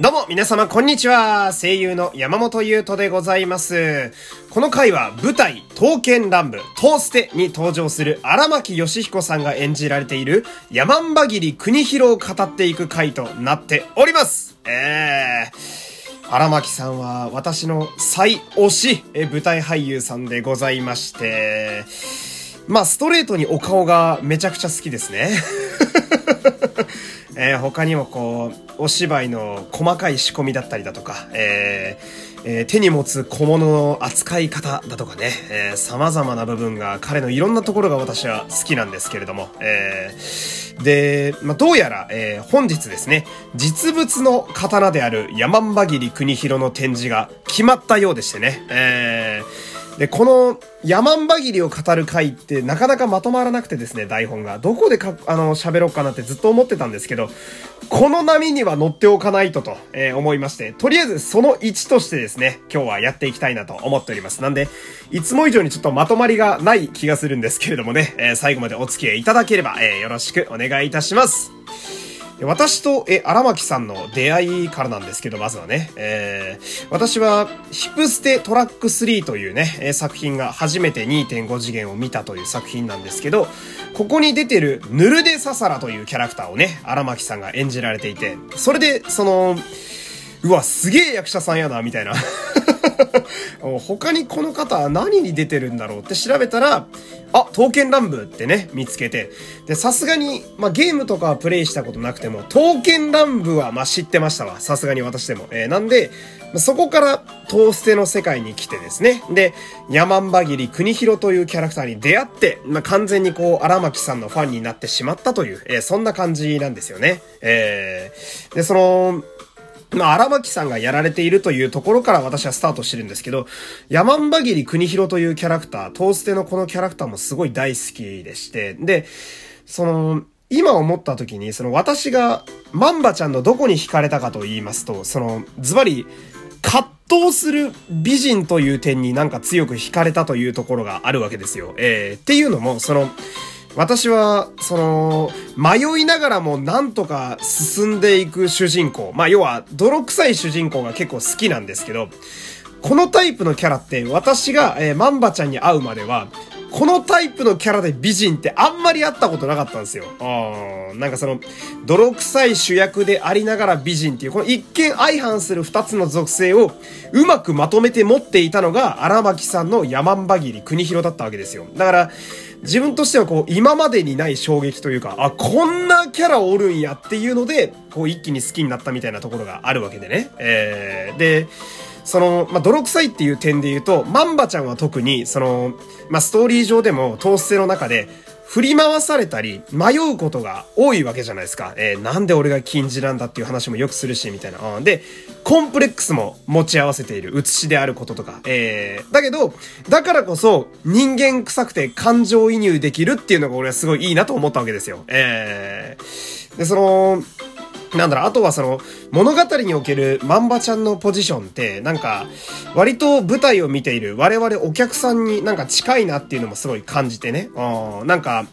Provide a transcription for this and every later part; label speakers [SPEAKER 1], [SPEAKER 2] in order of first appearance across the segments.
[SPEAKER 1] どうも、皆様、こんにちは。声優の山本優斗でございます。この回は、舞台、刀剣乱舞、トーステに登場する荒牧義彦さんが演じられている、山んばぎり国広を語っていく回となっております。えー、荒牧さんは、私の最推し、舞台俳優さんでございまして、まあ、ストレートにお顔がめちゃくちゃ好きですね。えー、他にもこう、お芝居の細かい仕込みだったりだとか、えーえー、手に持つ小物の扱い方だとかね、えー、様々な部分が彼のいろんなところが私は好きなんですけれども、えー、で、まあ、どうやら、えー、本日ですね、実物の刀である山んばぎり国広の展示が決まったようでしてね、えー、で、この山んばぎりを語る回ってなかなかまとまらなくてですね、台本が。どこでか、あの、喋ろうかなってずっと思ってたんですけど、この波には乗っておかないとと、えー、思いまして、とりあえずその1としてですね、今日はやっていきたいなと思っております。なんで、いつも以上にちょっとまとまりがない気がするんですけれどもね、えー、最後までお付き合いいただければ、えー、よろしくお願いいたします。私と、え、荒牧さんの出会いからなんですけど、まずはね、えー、私は、ヒプステトラック3というね、作品が初めて2.5次元を見たという作品なんですけど、ここに出てる、ヌルデササラというキャラクターをね、荒牧さんが演じられていて、それで、その、うわ、すげえ役者さんやな、みたいな。他にこの方は何に出てるんだろうって調べたら、あ、刀剣乱舞ってね、見つけて。で、さすがに、まあ、ゲームとかはプレイしたことなくても、刀剣乱舞は、ま、知ってましたわ。さすがに私でも。えー、なんで、そこから、トーステの世界に来てですね。で、山んばぎり国広というキャラクターに出会って、まあ、完全にこう、荒牧さんのファンになってしまったという、えー、そんな感じなんですよね。えー、で、その、まあ、荒牧さんがやられているというところから私はスタートしてるんですけど、山んばぎり国広というキャラクター、トーステのこのキャラクターもすごい大好きでして、で、その、今思った時に、その私が、マンバちゃんのどこに惹かれたかと言いますと、その、ズバリ、葛藤する美人という点になんか強く惹かれたというところがあるわけですよ。えー、っていうのも、その、私は、その、迷いながらもなんとか進んでいく主人公。まあ、要は、泥臭い主人公が結構好きなんですけど、このタイプのキャラって私が、えー、マンバちゃんに会うまでは、このタイプのキャラで美人ってあんまり会ったことなかったんですよ。あなんかその、泥臭い主役でありながら美人っていう、この一見相反する二つの属性をうまくまとめて持っていたのが荒牧さんの山んばぎり国広だったわけですよ。だから、自分としてはこう、今までにない衝撃というか、あ、こんなキャラおるんやっていうので、こう一気に好きになったみたいなところがあるわけでね。えー、で、その、まあ、泥臭いっていう点で言うと、マンバちゃんは特に、その、まあ、ストーリー上でも、トーステの中で、振り回されたり、迷うことが多いわけじゃないですか。えー、なんで俺が禁じなんだっていう話もよくするし、みたいな。で、コンプレックスも持ち合わせている、写しであることとか。えー、だけど、だからこそ、人間臭くて感情移入できるっていうのが俺はすごいいいなと思ったわけですよ。えー、で、その、なんだろう、あとはその、物語におけるマンバちゃんのポジションって、なんか、割と舞台を見ている我々お客さんになんか近いなっていうのもすごい感じてね。うん、なんか、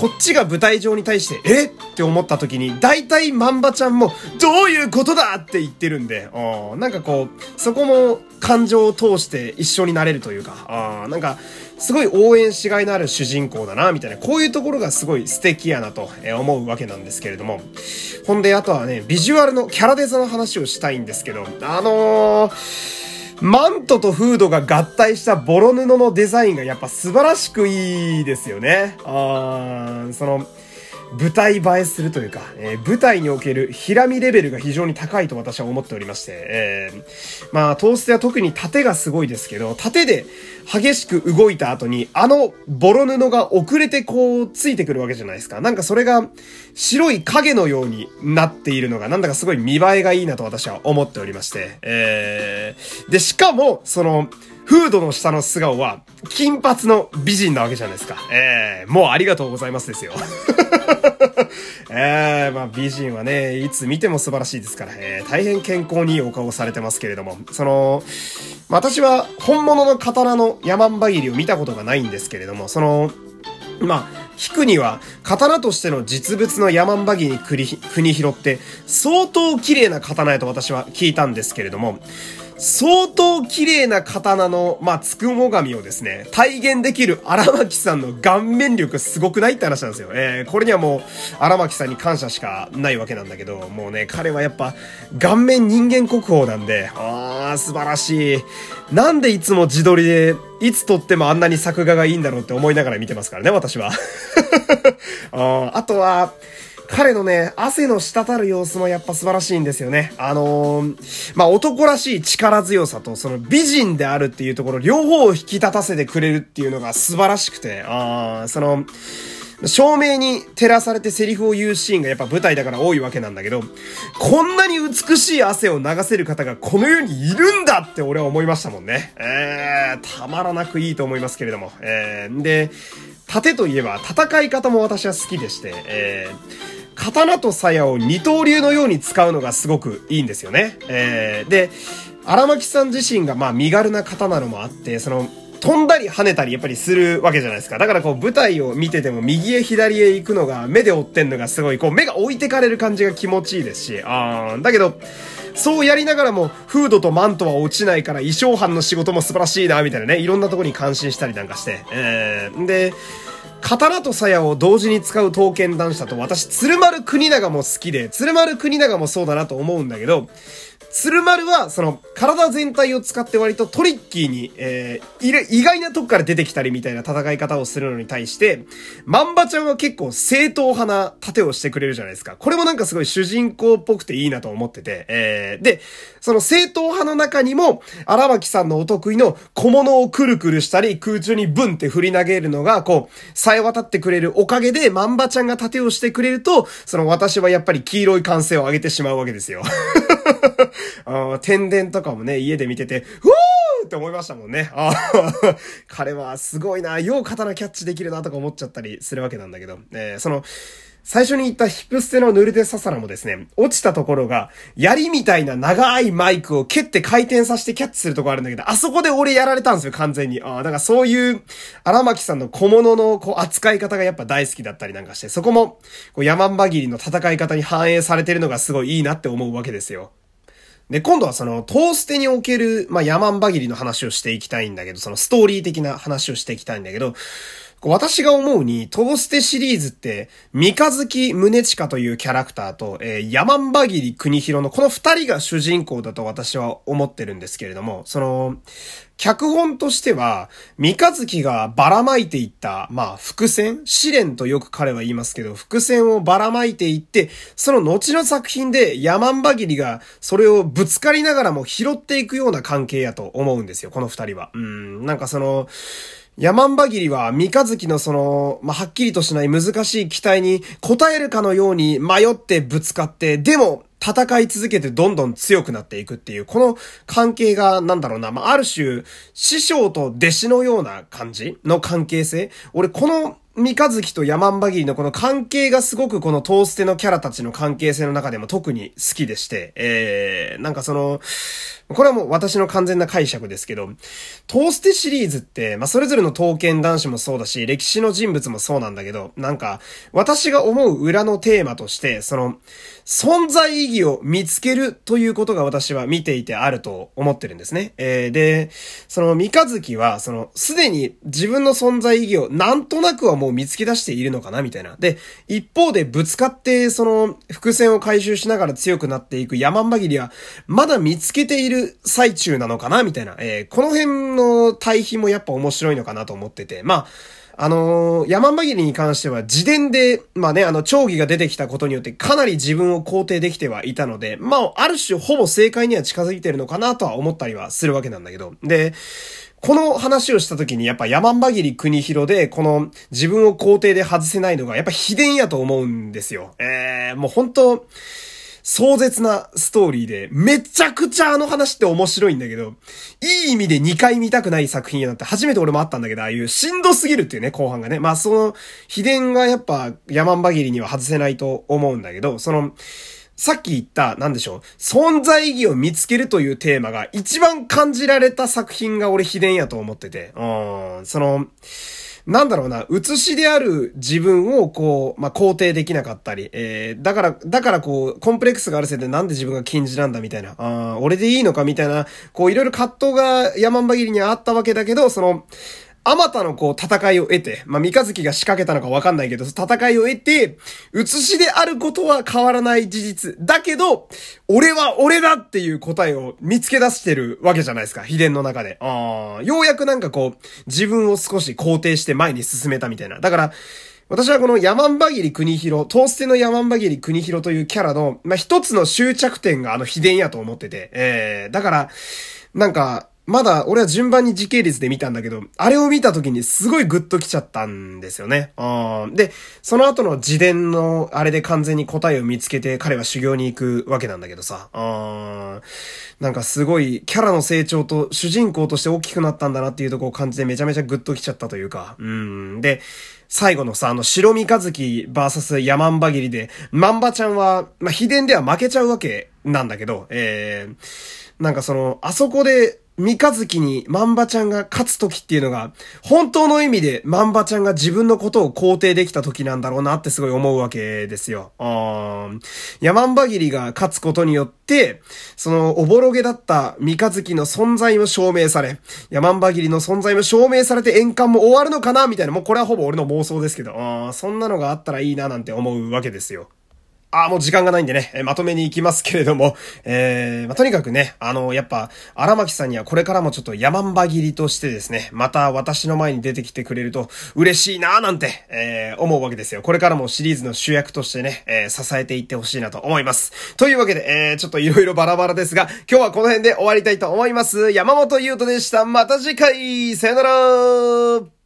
[SPEAKER 1] こっちが舞台上に対して、え？って思った時に、大体マンバちゃんも、どういうことだって言ってるんで、うん、なんかこう、そこも感情を通して一緒になれるというか、うん、なんか、すごい応援しがいのある主人公だな、みたいな、こういうところがすごい素敵やなと思うわけなんですけれども。ほんで、あとはね、ビジュアルのキャラデザの話をしたいんですけど、あのー、マントとフードが合体したボロ布のデザインがやっぱ素晴らしくいいですよね。あー、その、舞台映えするというか、えー、舞台におけるひらみレベルが非常に高いと私は思っておりまして、えー、まあ、トーステは特に縦がすごいですけど、縦で激しく動いた後に、あのボロ布が遅れてこうついてくるわけじゃないですか。なんかそれが白い影のようになっているのが、なんだかすごい見栄えがいいなと私は思っておりまして、えー、で、しかも、その、フードの下の素顔は、金髪の美人なわけじゃないですか。ええー、もうありがとうございますですよ。ええー、まあ美人はね、いつ見ても素晴らしいですから、えー、大変健康にいいお顔をされてますけれども、その、私は本物の刀の山んばぎりを見たことがないんですけれども、その、まあ、引くには、刀としての実物のヤマンバギに国広って、相当綺麗な刀やと私は聞いたんですけれども、相当綺麗な刀の、まあ、つくも神をですね、体現できる荒牧さんの顔面力すごくないって話なんですよ。えー、これにはもう、荒牧さんに感謝しかないわけなんだけど、もうね、彼はやっぱ、顔面人間国宝なんで、あー、素晴らしい。なんでいつも自撮りで、いつ撮ってもあんなに作画がいいんだろうって思いながら見てますからね、私は。ああとは、彼のね、汗の滴る様子もやっぱ素晴らしいんですよね。あのー、まあ、男らしい力強さと、その美人であるっていうところ、両方を引き立たせてくれるっていうのが素晴らしくて、あその、照明に照らされてセリフを言うシーンがやっぱ舞台だから多いわけなんだけど、こんなに美しい汗を流せる方がこの世にいるんだって俺は思いましたもんね。えー、たまらなくいいと思いますけれども。えー、で、盾といえば戦い方も私は好きでして、えー、刀と鞘を二刀流のように使うのがすごくいいんですよね。えー、で、荒牧さん自身がまあ身軽な方なのもあって、その、飛んだり跳ねたりやっぱりするわけじゃないですか。だからこう舞台を見てても右へ左へ行くのが目で追ってんのがすごいこう目が置いてかれる感じが気持ちいいですし、あーだけど、そうやりながらもフードとマントは落ちないから衣装班の仕事も素晴らしいな、みたいなね、いろんなとこに感心したりなんかして。えー、で、刀と鞘を同時に使う刀剣男子だと私、鶴丸国長も好きで、鶴丸国長もそうだなと思うんだけど、鶴丸は、その、体全体を使って割とトリッキーに、えー、意外なとこから出てきたりみたいな戦い方をするのに対して、マンバちゃんは結構正統派な盾をしてくれるじゃないですか。これもなんかすごい主人公っぽくていいなと思ってて、えー、で、その正統派の中にも、荒牧さんのお得意の小物をくるくるしたり、空中にブンって振り投げるのが、こう、さえ渡ってくれるおかげで、マンバちゃんが盾をしてくれると、その私はやっぱり黄色い歓声を上げてしまうわけですよ。あ天然とかもね、家で見てて、ふーって思いましたもんね。あ 彼はすごいな、よう刀キャッチできるなとか思っちゃったりするわけなんだけど、えー、その、最初に言ったヒップステのヌルテササラもですね、落ちたところが、槍みたいな長いマイクを蹴って回転させてキャッチするとこあるんだけど、あそこで俺やられたんですよ、完全に。ああ、だからそういう、荒牧さんの小物のこう扱い方がやっぱ大好きだったりなんかして、そこも、こう山んば切りの戦い方に反映されてるのがすごいいいなって思うわけですよ。で、今度はその、トーステにおける、まあ、ヤマンバギリの話をしていきたいんだけど、そのストーリー的な話をしていきたいんだけど、私が思うに、トーステシリーズって、三日月宗近というキャラクターと、えー、ヤマンバギリ国広のこの二人が主人公だと私は思ってるんですけれども、その、脚本としては、三日月がばらまいていった、まあ、伏線試練とよく彼は言いますけど、伏線をばらまいていって、その後の作品でヤマンバギリがそれをぶつかりながらも拾っていくような関係やと思うんですよ、この二人は。うん、なんかその、ヤマンバギリは三日月のその、まあ、はっきりとしない難しい期待に応えるかのように迷ってぶつかって、でも、戦い続けてどんどん強くなっていくっていう、この関係が、なんだろうな、まあ、ある種、師匠と弟子のような感じの関係性。俺、この三日月と山んばぎりのこの関係がすごくこのトーステのキャラたちの関係性の中でも特に好きでして、えー、なんかその、これはもう私の完全な解釈ですけど、トーステシリーズって、まあ、それぞれの刀剣男子もそうだし、歴史の人物もそうなんだけど、なんか、私が思う裏のテーマとして、その、存在意義を見つけるということが私は見ていてあると思ってるんですね。えー、で、その三日月は、その、すでに自分の存在意義をなんとなくはもう見つけ出しているのかなみたいな。で、一方でぶつかって、その、伏線を回収しながら強くなっていく山んばぎりは、まだ見つけている最中なのかなみたいな。えー、この辺の対比もやっぱ面白いのかなと思ってて。まあ、あのー、山紛れに関しては自伝で、まあね、あの、長義が出てきたことによってかなり自分を肯定できてはいたので、まあ、ある種ほぼ正解には近づいてるのかなとは思ったりはするわけなんだけど。で、この話をした時にやっぱ山んばぎり国広で、この自分を肯定で外せないのがやっぱ秘伝やと思うんですよ。えー、もう本当壮絶なストーリーで、めちゃくちゃあの話って面白いんだけど、いい意味で2回見たくない作品やなって初めて俺もあったんだけど、ああいうしんどすぎるっていうね、後半がね。まあその、秘伝がやっぱ山んばぎりには外せないと思うんだけど、その、さっき言った、なんでしょう、存在意義を見つけるというテーマが一番感じられた作品が俺秘伝やと思ってて、うん、その、なんだろうな、写しである自分をこう、まあ、肯定できなかったり、えー、だから、だからこう、コンプレックスがあるせいでなんで自分が禁じなんだみたいな、あ俺でいいのかみたいな、こういろいろ葛藤が山んばぎりにあったわけだけど、その、あまたのこう戦いを得て、まあ、三日月が仕掛けたのかわかんないけど、戦いを得て、写しであることは変わらない事実。だけど、俺は俺だっていう答えを見つけ出してるわけじゃないですか、秘伝の中で。あようやくなんかこう、自分を少し肯定して前に進めたみたいな。だから、私はこの山んばぎり国広、トーステの山んばぎり国広というキャラの、まあ、一つの終着点があの秘伝やと思ってて、えー、だから、なんか、まだ俺は順番に時系列で見たんだけど、あれを見た時にすごいグッと来ちゃったんですよね。で、その後の自伝のあれで完全に答えを見つけて彼は修行に行くわけなんだけどさ。なんかすごいキャラの成長と主人公として大きくなったんだなっていうとこを感じてめちゃめちゃグッと来ちゃったというか。うん。で、最後のさ、あの、白三日月バーサスヤマンバギリで、マンバちゃんは、まあ、秘伝では負けちゃうわけなんだけど、えー、なんかその、あそこで、三日月にマンバちゃんが勝つ時っていうのが、本当の意味でマンバちゃんが自分のことを肯定できた時なんだろうなってすごい思うわけですよ。あヤマンバギリが勝つことによって、そのおぼろげだった三日月の存在も証明され、ヤマンバギリの存在も証明されて円環も終わるのかなみたいな、もうこれはほぼ俺の妄想ですけど、あそんなのがあったらいいななんて思うわけですよ。ああ、もう時間がないんでね、えまとめに行きますけれども、えー、まあ、とにかくね、あの、やっぱ、荒牧さんにはこれからもちょっと山んば切りとしてですね、また私の前に出てきてくれると嬉しいなーなんて、えー、思うわけですよ。これからもシリーズの主役としてね、えー、支えていってほしいなと思います。というわけで、えー、ちょっと色々バラバラですが、今日はこの辺で終わりたいと思います。山本優斗でした。また次回、さよなら